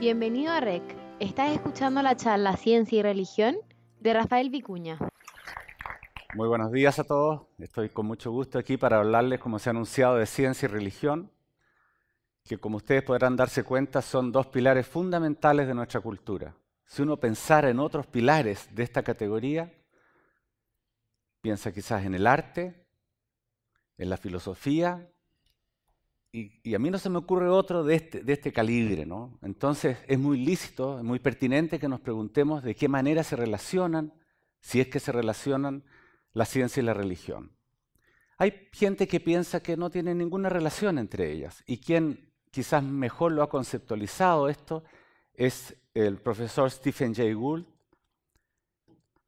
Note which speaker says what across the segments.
Speaker 1: Bienvenido a REC. Estás escuchando la charla Ciencia y Religión de Rafael Vicuña.
Speaker 2: Muy buenos días a todos. Estoy con mucho gusto aquí para hablarles, como se ha anunciado, de ciencia y religión, que como ustedes podrán darse cuenta son dos pilares fundamentales de nuestra cultura. Si uno pensara en otros pilares de esta categoría, piensa quizás en el arte, en la filosofía, y, a mí no se me ocurre otro de este, de este calibre. ¿no? Entonces es muy lícito, es muy pertinente que nos preguntemos de qué manera se relacionan, si es que se relacionan la ciencia y la religión. Hay gente que piensa que no tiene ninguna relación entre ellas y quien quizás mejor lo ha conceptualizado esto es el profesor Stephen Jay Gould,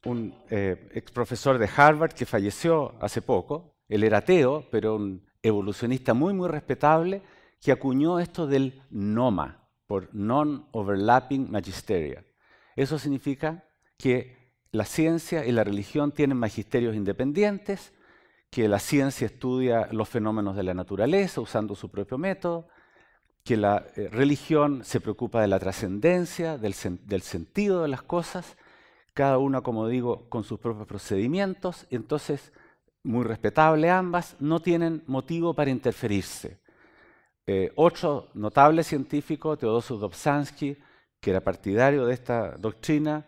Speaker 2: un eh, ex profesor de Harvard que falleció hace poco. Él era ateo, pero un evolucionista muy, muy respetable, que acuñó esto del NOMA, por Non-Overlapping Magisteria. Eso significa que la ciencia y la religión tienen magisterios independientes, que la ciencia estudia los fenómenos de la naturaleza usando su propio método, que la eh, religión se preocupa de la trascendencia, del, del, sentido de las cosas, cada una, como digo, con sus propios procedimientos, entonces muy respetable ambas, no tienen motivo para interferirse. Eh, otro notable científico, Teodosio Dobzhansky, que era partidario de esta doctrina,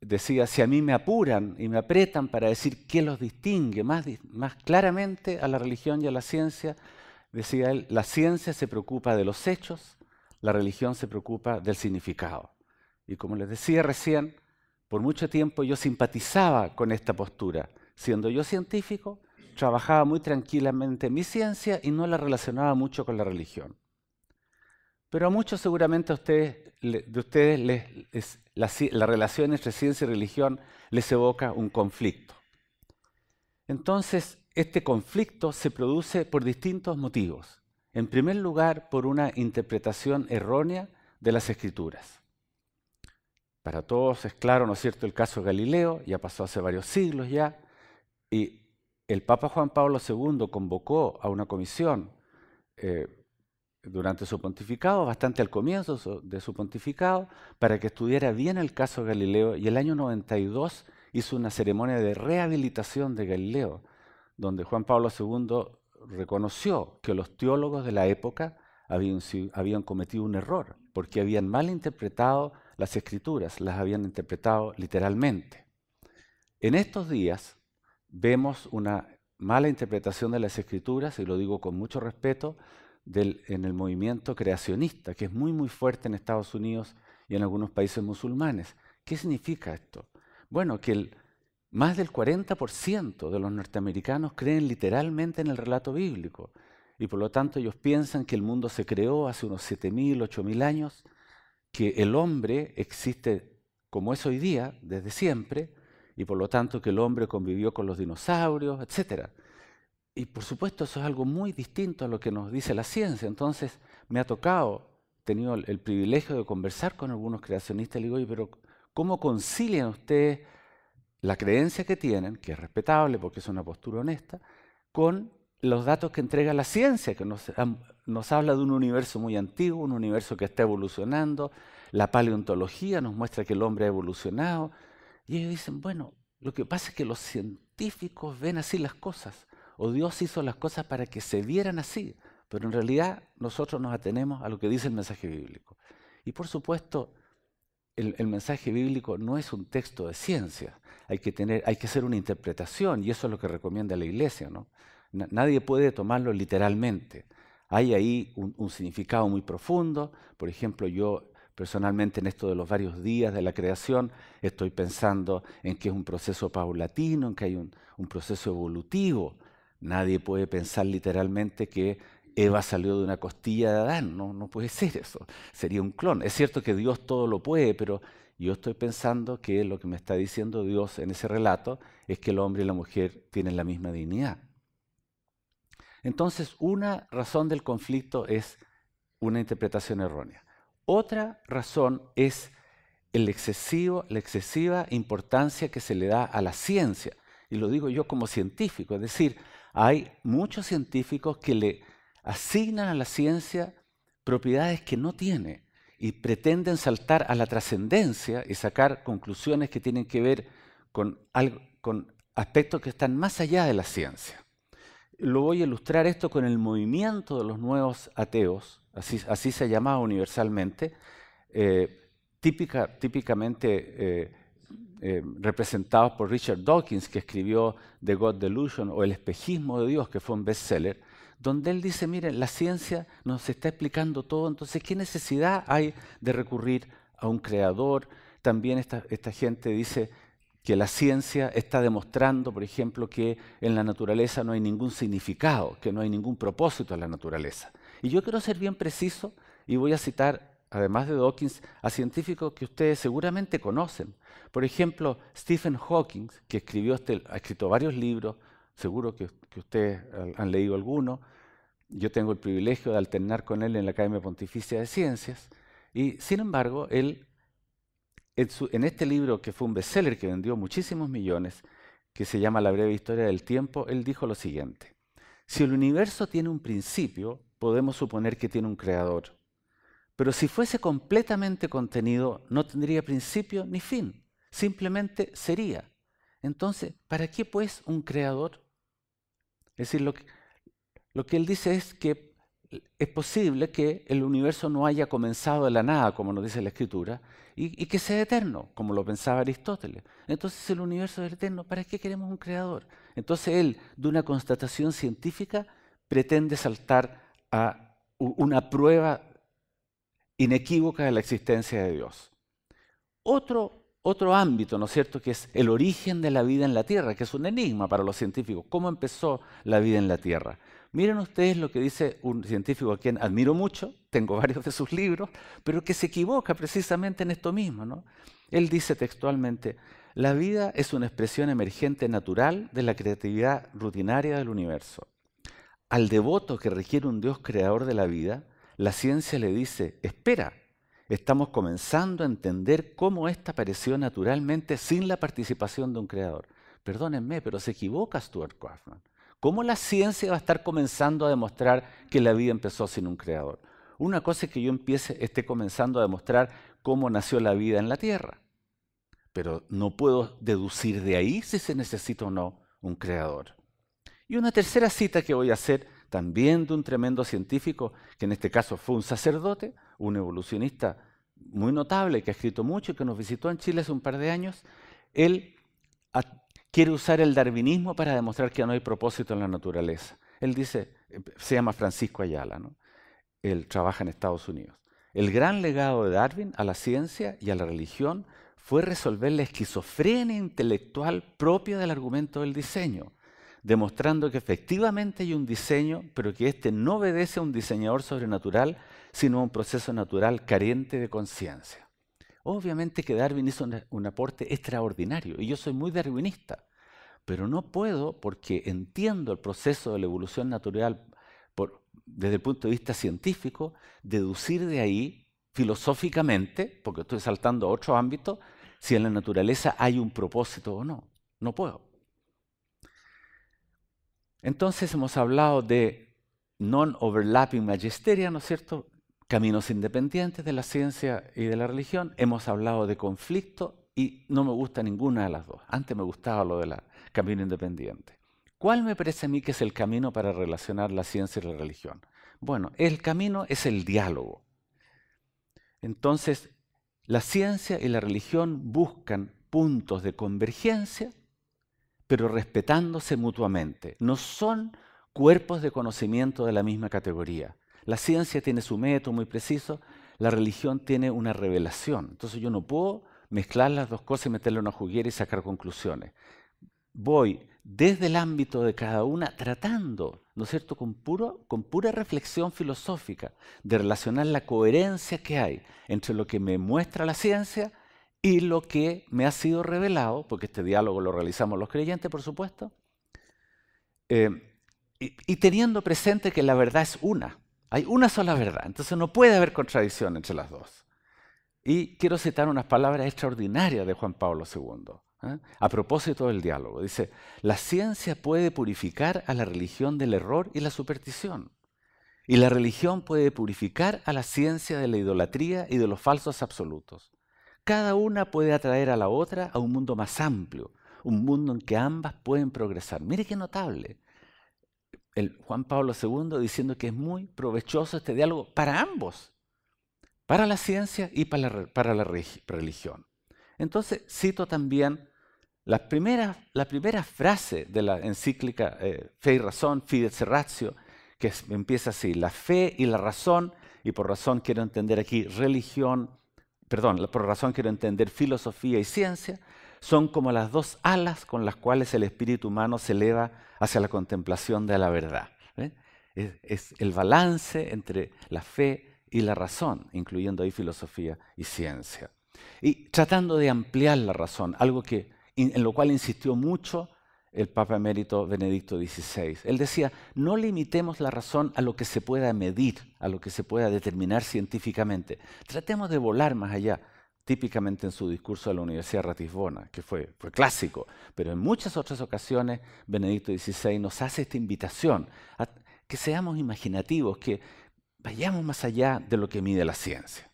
Speaker 2: decía, si a mí me apuran y me apretan para decir qué los distingue más, más claramente a la religión y a la ciencia, decía él, la ciencia se preocupa de los hechos, la religión se preocupa del significado. Y como les decía recién, por mucho tiempo yo simpatizaba con esta postura siendo yo científico, trabajaba muy tranquilamente en mi ciencia y no la relacionaba mucho con la religión. Pero a muchos seguramente de ustedes la, la relación entre ciencia y religión les evoca un conflicto. Entonces, este conflicto se produce por distintos motivos. En primer lugar, por una interpretación errónea de las escrituras. Para todos es claro, ¿no es cierto?, el caso de Galileo, ya pasó hace varios siglos ya, y el Papa Juan Pablo II convocó a una comisión eh, durante su pontificado, bastante al comienzo de su pontificado, para que estudiara bien el caso de Galileo y el año 92 hizo una ceremonia de rehabilitación de Galileo, donde Juan Pablo II reconoció que los teólogos de la época habían, habían cometido un error, porque habían mal interpretado las escrituras, las habían interpretado literalmente. En estos días, vemos una mala interpretación de las escrituras, y lo digo con mucho respeto, en el movimiento creacionista, que es muy muy fuerte en Estados Unidos y en algunos países musulmanes. ¿Qué significa esto? Bueno, que más del 40% de los norteamericanos creen literalmente en el relato bíblico y por lo tanto ellos piensan que el mundo se creó hace unos 7.000, 8.000 años, que el hombre existe como es hoy día, desde siempre, y por lo tanto que el hombre convivió con los dinosaurios, etc. Y por supuesto eso es algo muy distinto a lo que nos dice la ciencia. Entonces me ha tocado, he tenido el, privilegio de conversar con algunos creacionistas y digo, pero ¿cómo concilian ustedes la creencia que tienen, que es respetable porque es una postura honesta, con los datos que entrega la ciencia, que nos, nos habla de un universo muy antiguo, un universo que está evolucionando, la paleontología nos muestra que el hombre ha evolucionado, y ellos dicen, bueno, lo que pasa es que los científicos ven así las cosas, o Dios hizo las cosas para que se vieran así, pero en realidad nosotros nos atenemos a lo que dice el mensaje bíblico. Y por supuesto, el, mensaje bíblico no es un texto de ciencia, hay que, tener, hay que hacer una interpretación, y eso es lo que recomienda la iglesia. ¿no? Nadie puede tomarlo literalmente. Hay ahí un, un significado muy profundo. Por ejemplo, yo Personalmente en esto de los varios días de la creación estoy pensando en que es un proceso paulatino, en que hay un, proceso evolutivo. Nadie puede pensar literalmente que Eva salió de una costilla de Adán, no, no puede ser eso, sería un clon. Es cierto que Dios todo lo puede, pero yo estoy pensando que lo que me está diciendo Dios en ese relato es que el hombre y la mujer tienen la misma dignidad. Entonces, una razón del conflicto es una interpretación errónea. Otra razón es el excesivo, la excesiva importancia que se le da a la ciencia. Y lo digo yo como científico, es decir, hay muchos científicos que le asignan a la ciencia propiedades que no tiene y pretenden saltar a la trascendencia y sacar conclusiones que tienen que ver con, con aspectos que están más allá de la ciencia. Lo voy a ilustrar esto con el movimiento de los nuevos ateos, así, así se llamaba universalmente, eh, típica, típicamente eh, eh, representados por Richard Dawkins, que escribió The God Delusion o El espejismo de Dios, que fue un bestseller, donde él dice, miren, la ciencia nos está explicando todo, entonces, ¿qué necesidad hay de recurrir a un creador? También esta, esta gente dice que la ciencia está demostrando, por ejemplo, que en la naturaleza no hay ningún significado, que no hay ningún propósito en la naturaleza. Y yo quiero ser bien preciso y voy a citar, además de Dawkins, a científicos que ustedes seguramente conocen. Por ejemplo, Stephen Hawking, que escribió este, ha escrito varios libros, seguro que, ustedes han leído alguno. Yo tengo el privilegio de alternar con él en la Academia Pontificia de Ciencias. Y sin embargo, él, en, en este libro que fue un bestseller que vendió muchísimos millones, que se llama La breve historia del tiempo, él dijo lo siguiente. Si el universo tiene un principio, podemos suponer que tiene un creador. Pero si fuese completamente contenido, no tendría principio ni fin, simplemente sería. Entonces, ¿para qué pues un creador? Es decir, lo que, lo que él dice es que es posible que el universo no haya comenzado de la nada, como nos dice la escritura, y, y, que sea eterno, como lo pensaba Aristóteles. Entonces, el universo es eterno, ¿para qué queremos un creador? Entonces, él, de una constatación científica, pretende saltar a una prueba inequívoca de la existencia de Dios. Otro, otro ámbito, ¿no es cierto?, que es el origen de la vida en la Tierra, que es un enigma para los científicos. ¿Cómo empezó la vida en la Tierra? Miren ustedes lo que dice un científico a quien admiro mucho, tengo varios de sus libros, pero que se equivoca precisamente en esto mismo. ¿no? Él dice textualmente, la vida es una expresión emergente natural de la creatividad rutinaria del universo. Al devoto que requiere un Dios creador de la vida, la ciencia le dice, espera, estamos comenzando a entender cómo ésta apareció naturalmente sin la participación de un creador. Perdónenme, pero se equivoca Stuart Kaufman. ¿Cómo la ciencia va a estar comenzando a demostrar que la vida empezó sin un creador? Una cosa es que yo empiece, esté comenzando a demostrar cómo nació la vida en la Tierra, pero no puedo deducir de ahí si se necesita o no un creador. Y una tercera cita que voy a hacer también de un tremendo científico, que en este caso fue un sacerdote, un evolucionista muy notable, que ha escrito mucho y que nos visitó en Chile hace un par de años. Él quiere usar el darwinismo para demostrar que no hay propósito en la naturaleza. Él dice, se llama Francisco Ayala, ¿no? él trabaja en Estados Unidos. El gran legado de Darwin a la ciencia y a la religión fue resolver la esquizofrenia intelectual propia del argumento del diseño demostrando que efectivamente hay un diseño, pero que éste no obedece a un diseñador sobrenatural, sino a un proceso natural carente de conciencia. Obviamente que Darwin hizo un, aporte extraordinario, y yo soy muy darwinista, pero no puedo, porque entiendo el proceso de la evolución natural desde el punto de vista científico, deducir de ahí filosóficamente, porque estoy saltando a otro ámbito, si en la naturaleza hay un propósito o no. No puedo. Entonces hemos hablado de non-overlapping magisteria, ¿no es cierto? Caminos independientes de la ciencia y de la religión. Hemos hablado de conflicto y no me gusta ninguna de las dos. Antes me gustaba lo del camino independiente. ¿Cuál me parece a mí que es el camino para relacionar la ciencia y la religión? Bueno, el camino es el diálogo. Entonces, la ciencia y la religión buscan puntos de convergencia pero respetándose mutuamente. No son cuerpos de conocimiento de la misma categoría. La ciencia tiene su método muy preciso, la religión tiene una revelación. Entonces yo no puedo mezclar las dos cosas y meterle una juguera y sacar conclusiones. Voy desde el ámbito de cada una tratando, ¿no es cierto?, con, puro, con pura reflexión filosófica, de relacionar la coherencia que hay entre lo que me muestra la ciencia y lo que me ha sido revelado, porque este diálogo lo realizamos los creyentes, por supuesto, eh, y, teniendo presente que la verdad es una, hay una sola verdad, entonces no puede haber contradicción entre las dos. Y quiero citar unas palabras extraordinarias de Juan Pablo II. ¿eh? A propósito del diálogo, dice, la ciencia puede purificar a la religión del error y la superstición. Y la religión puede purificar a la ciencia de la idolatría y de los falsos absolutos. Cada una puede atraer a la otra a un mundo más amplio, un mundo en que ambas pueden progresar. Mire qué notable. El Juan Pablo II diciendo que es muy provechoso este diálogo para ambos, para la ciencia y para la, religión. Entonces cito también la primera, frase de la encíclica eh, Fe y Razón, Fides Ratio, que empieza así, la fe y la razón, y por razón quiero entender aquí religión, perdón, por razón quiero entender filosofía y ciencia, son como las dos alas con las cuales el espíritu humano se eleva hacia la contemplación de la verdad. Es, es, el balance entre la fe y la razón, incluyendo ahí filosofía y ciencia. Y tratando de ampliar la razón, algo que en lo cual insistió mucho el Papa Emérito Benedicto XVI. Él decía, no limitemos la razón a lo que se pueda medir, a lo que se pueda determinar científicamente. Tratemos de volar más allá, típicamente en su discurso de la Universidad de Ratisbona, que fue, fue clásico, pero en muchas otras ocasiones Benedicto XVI nos hace esta invitación que seamos imaginativos, que vayamos más allá de lo que mide la ciencia.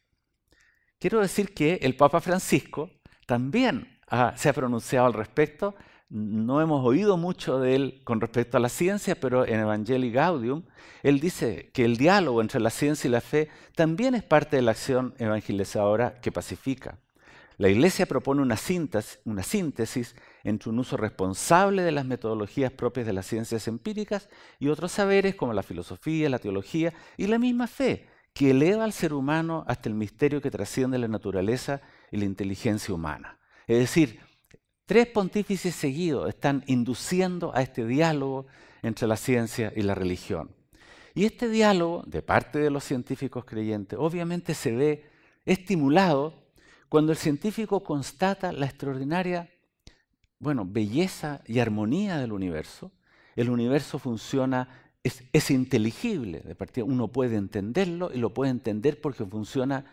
Speaker 2: Quiero decir que el Papa Francisco también se ha pronunciado al respecto. No hemos oído mucho de él con respecto a la ciencia, pero en Evangelii Gaudium él dice que el diálogo entre la ciencia y la fe también es parte de la acción evangelizadora que pacifica. La Iglesia propone una síntesis, una síntesis entre un uso responsable de las metodologías propias de las ciencias empíricas y otros saberes como la filosofía, la teología y la misma fe, que eleva al ser humano hasta el misterio que trasciende la naturaleza y la inteligencia humana. Es decir, tres pontífices seguidos están induciendo a este diálogo entre la ciencia y la religión. Y este diálogo, de parte de los científicos creyentes, obviamente se ve estimulado cuando el científico constata la extraordinaria bueno, belleza y armonía del universo. El universo funciona, es, inteligible, de partida uno puede entenderlo y lo puede entender porque funciona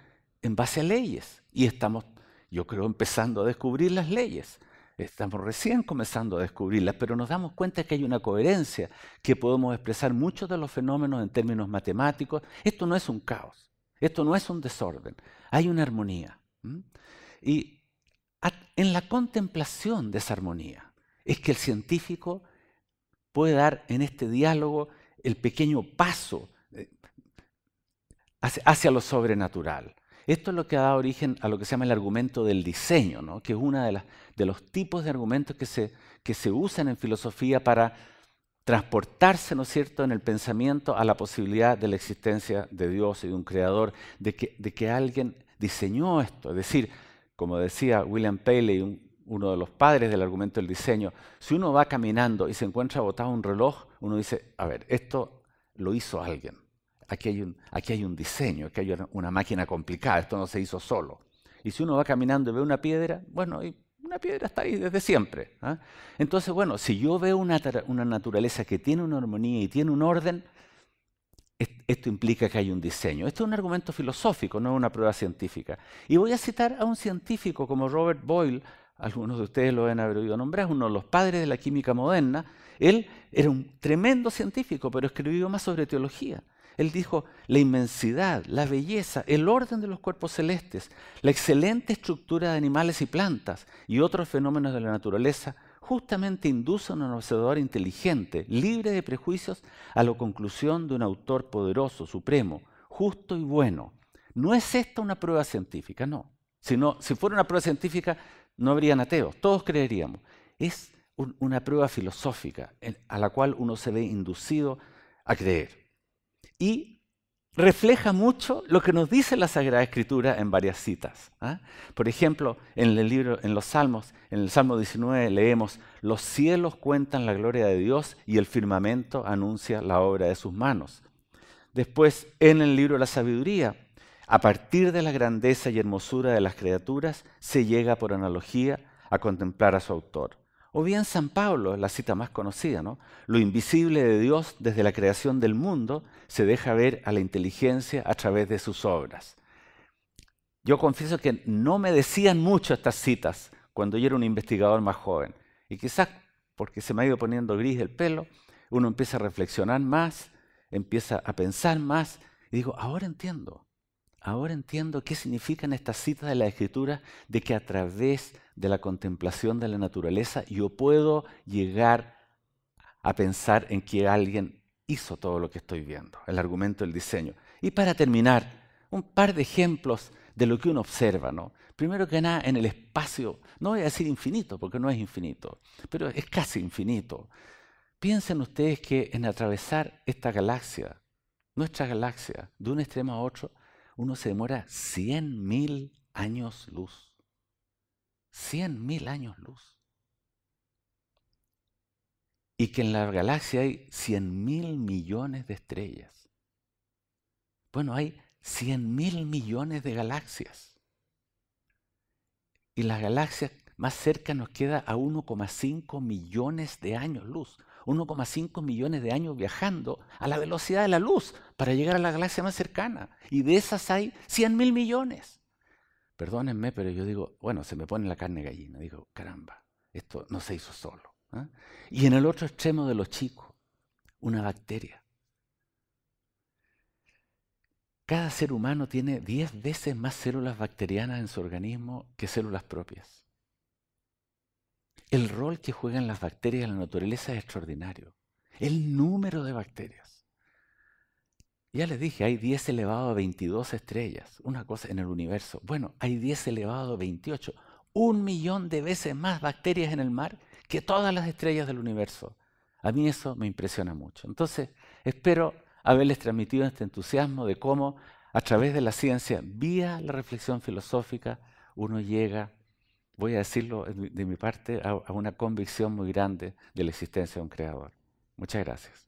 Speaker 2: en base a leyes. Y estamos yo creo, empezando a descubrir las leyes. Estamos recién comenzando a descubrirlas, pero nos damos cuenta que hay una coherencia, que podemos expresar muchos de los fenómenos en términos matemáticos. Esto no es un caos, esto no es un desorden, hay una armonía. Y en la contemplación de esa armonía es que el científico puede dar en este diálogo el pequeño paso eh, hacia lo sobrenatural. Esto es lo que ha dado origen a lo que se llama el argumento del diseño, ¿no? que es uno de, de, los tipos de argumentos que se, usan en filosofía para transportarse, ¿no es cierto?, en el pensamiento a la posibilidad de la existencia de Dios y de un creador, de que, de que alguien diseñó esto. Es decir, como decía William Paley, uno de los padres del argumento del diseño, si uno va caminando y se encuentra botado un reloj, uno dice, a ver, esto lo hizo alguien aquí hay un, aquí hay un diseño, aquí hay una máquina complicada, esto no se hizo solo. Y si uno va caminando y ve una piedra, bueno, una piedra está ahí desde siempre. ¿ah? Entonces, bueno, si yo veo una, una, naturaleza que tiene una armonía y tiene un orden, esto implica que hay un diseño. Esto es un argumento filosófico, no es una prueba científica. Y voy a citar a un científico como Robert Boyle, algunos de ustedes lo han haber oído nombrar, uno de los padres de la química moderna. Él era un tremendo científico, pero escribió más sobre teología. Él dijo, la inmensidad, la belleza, el orden de los cuerpos celestes, la excelente estructura de animales y plantas y otros fenómenos de la naturaleza justamente inducen a un observador inteligente, libre de prejuicios, a la conclusión de un autor poderoso, supremo, justo y bueno. No es esta una prueba científica, no. Si, si fuera una prueba científica, no habrían ateos, todos creeríamos. Es una prueba filosófica a la cual uno se ve inducido a creer y refleja mucho lo que nos dice la Sagrada Escritura en varias citas. ¿ah? Por ejemplo, en el libro, en los Salmos, en el Salmo 19 leemos: Los cielos cuentan la gloria de Dios y el firmamento anuncia la obra de sus manos. Después, en el libro de la Sabiduría, a partir de la grandeza y hermosura de las criaturas, se llega por analogía a contemplar a su autor. O bien San Pablo, la cita más conocida, ¿no? Lo invisible de Dios desde la creación del mundo se deja ver a la inteligencia a través de sus obras. Yo confieso que no me decían mucho estas citas cuando yo era un investigador más joven. Y quizás porque se me ha ido poniendo gris el pelo, uno empieza a reflexionar más empieza a pensar más y digo, ahora entiendo, ahora entiendo qué significan estas citas de la Escritura de que a través de la contemplación de la naturaleza yo puedo llegar a pensar en que alguien hizo todo lo que estoy viendo, el argumento del diseño. Y para terminar, un par de ejemplos de lo que uno observa, ¿no? Primero que nada, en el espacio, no voy a decir infinito, porque no es infinito, pero es casi infinito. Piensen ustedes que en atravesar esta galaxia, nuestra galaxia, de un extremo a otro, uno se demora 100.000 años luz. 100.000 años luz. Y que en la galaxia hay 100.000 millones de estrellas. Bueno, hay 100.000 millones de galaxias. Y la galaxia más cerca nos queda a 1,5 millones de años luz. 1,5 millones de años viajando a la velocidad de la luz para llegar a la galaxia más cercana. Y de esas hay 100 mil millones. Perdónenme, pero yo digo, bueno, se me pone la carne gallina. Digo, caramba, esto no se hizo solo. ¿ah? Y en el otro extremo de los chicos, una bacteria. Cada ser humano tiene 10 veces más células bacterianas en su organismo que células propias. El rol que juegan las bacterias en la naturaleza es extraordinario. El número de bacterias. Ya les dije, hay 10 elevado a 22 estrellas, una cosa en el universo. Bueno, hay 10 elevado a 28, un millón de veces más bacterias en el mar que todas las estrellas del universo. A mí eso me impresiona mucho. Entonces, espero haberles transmitido este entusiasmo de cómo a través de la ciencia, vía la reflexión filosófica, uno llega voy a decirlo de mi parte, a, una convicción muy grande de la existencia de un creador. Muchas gracias.